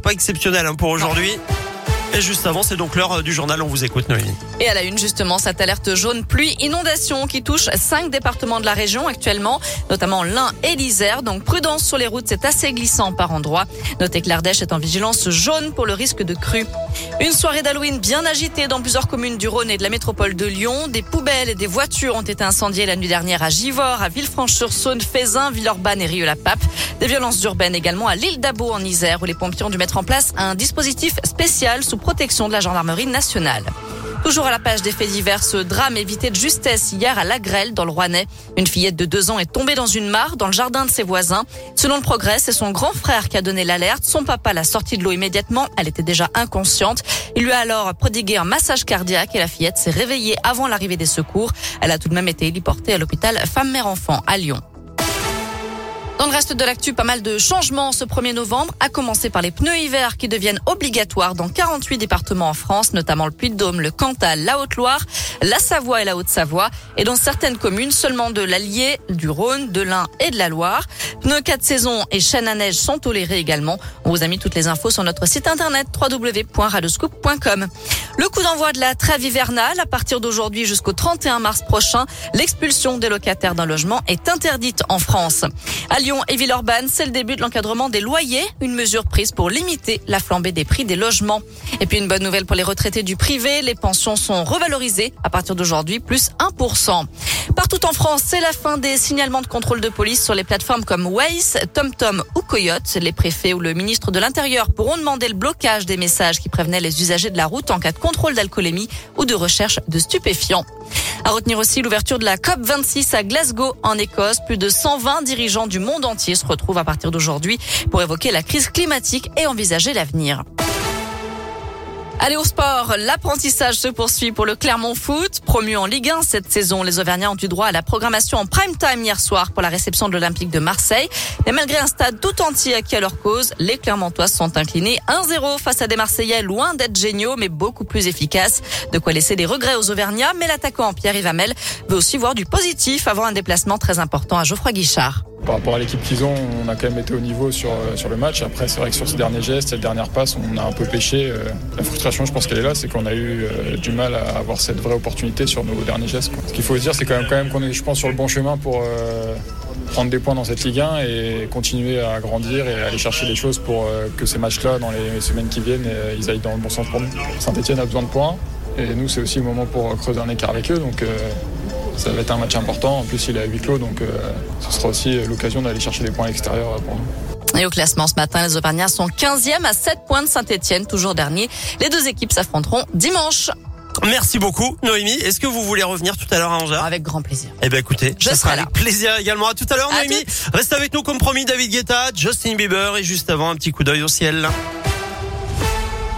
pas exceptionnelle hein, pour aujourd'hui. Et juste avant, c'est donc l'heure du journal. On vous écoute, Noémie. Et à la une, justement, cette alerte jaune pluie inondation qui touche cinq départements de la région actuellement, notamment l'Ain et l'Isère. Donc prudence sur les routes, c'est assez glissant par endroits. Notez que l'Ardèche est en vigilance jaune pour le risque de crue. Une soirée d'Halloween bien agitée dans plusieurs communes du Rhône et de la métropole de Lyon. Des poubelles et des voitures ont été incendiées la nuit dernière à Givors, à Villefranche-sur-Saône, Fézin, Villeurbanne et Rieux-la-Pape. Des violences urbaines également à l'île d'Abo en Isère où les pompiers ont dû mettre en place un dispositif spécial sous protection de la gendarmerie nationale. Toujours à la page des faits divers, ce drame évité de justesse hier à La Grêle, dans le Rouennais. Une fillette de deux ans est tombée dans une mare dans le jardin de ses voisins. Selon le progrès, c'est son grand frère qui a donné l'alerte. Son papa l'a sortie de l'eau immédiatement. Elle était déjà inconsciente. Il lui a alors prodigué un massage cardiaque et la fillette s'est réveillée avant l'arrivée des secours. Elle a tout de même été héliportée à l'hôpital femme-mère-enfant à Lyon. Dans le reste de l'actu, pas mal de changements ce 1er novembre, à commencer par les pneus hiver qui deviennent obligatoires dans 48 départements en France, notamment le Puy-de-Dôme, le Cantal, la Haute-Loire, la Savoie et la Haute-Savoie, et dans certaines communes seulement de l'Allier, du Rhône, de l'Ain et de la Loire. Pneus 4 saisons et chaînes à neige sont tolérés également. On vous a mis toutes les infos sur notre site internet www.radoscoop.com. Le coup d'envoi de la trêve hivernale, à partir d'aujourd'hui jusqu'au 31 mars prochain, l'expulsion des locataires d'un logement est interdite en France. Lyon et Villeurbanne, c'est le début de l'encadrement des loyers, une mesure prise pour limiter la flambée des prix des logements. Et puis une bonne nouvelle pour les retraités du privé, les pensions sont revalorisées à partir d'aujourd'hui, plus 1%. Partout en France, c'est la fin des signalements de contrôle de police sur les plateformes comme Waze, TomTom ou Coyote. Les préfets ou le ministre de l'Intérieur pourront demander le blocage des messages qui prévenaient les usagers de la route en cas de contrôle d'alcoolémie ou de recherche de stupéfiants. À retenir aussi l'ouverture de la COP 26 à Glasgow en Écosse. Plus de 120 dirigeants du monde entier se retrouvent à partir d'aujourd'hui pour évoquer la crise climatique et envisager l'avenir. Allez au sport, l'apprentissage se poursuit pour le Clermont Foot. Promu en Ligue 1 cette saison, les Auvergnats ont eu droit à la programmation en prime time hier soir pour la réception de l'Olympique de Marseille. Mais malgré un stade tout entier acquis à leur cause, les Clermontois sont inclinés 1-0 face à des Marseillais loin d'être géniaux mais beaucoup plus efficaces. De quoi laisser des regrets aux Auvergnats, mais l'attaquant Pierre-Yves Hamel veut aussi voir du positif avant un déplacement très important à Geoffroy Guichard. Par rapport à l'équipe qu'ils ont, on a quand même été au niveau sur, euh, sur le match. Après, c'est vrai que sur ces derniers gestes, cette dernière passe, on a un peu pêché. Euh, la frustration, je pense qu'elle est là, c'est qu'on a eu euh, du mal à avoir cette vraie opportunité sur nos derniers gestes. Ce qu'il faut se dire, c'est quand même, quand même qu'on est, je pense, sur le bon chemin pour prendre des points dans cette Ligue 1 et continuer à grandir et aller chercher des choses pour que ces matchs-là, dans les semaines qui viennent, ils aillent dans le bon sens pour nous. Saint-Etienne a besoin de points et nous, c'est aussi le moment pour creuser un écart avec eux. Donc, ça va être un match important. En plus, il est à huis clos, donc euh, ce sera aussi l'occasion d'aller chercher des points extérieurs pour nous. Et au classement ce matin, les Auvergnats sont 15e à 7 points de Saint-Etienne, toujours dernier. Les deux équipes s'affronteront dimanche. Merci beaucoup, Noémie. Est-ce que vous voulez revenir tout à l'heure à 11h Avec grand plaisir. Eh bien, écoutez, je ça sera là. avec plaisir également. À tout à l'heure, À Noémie. Reste avec nous comme promis, David Guetta, Justin Bieber et juste avant, un petit coup d'œil au ciel.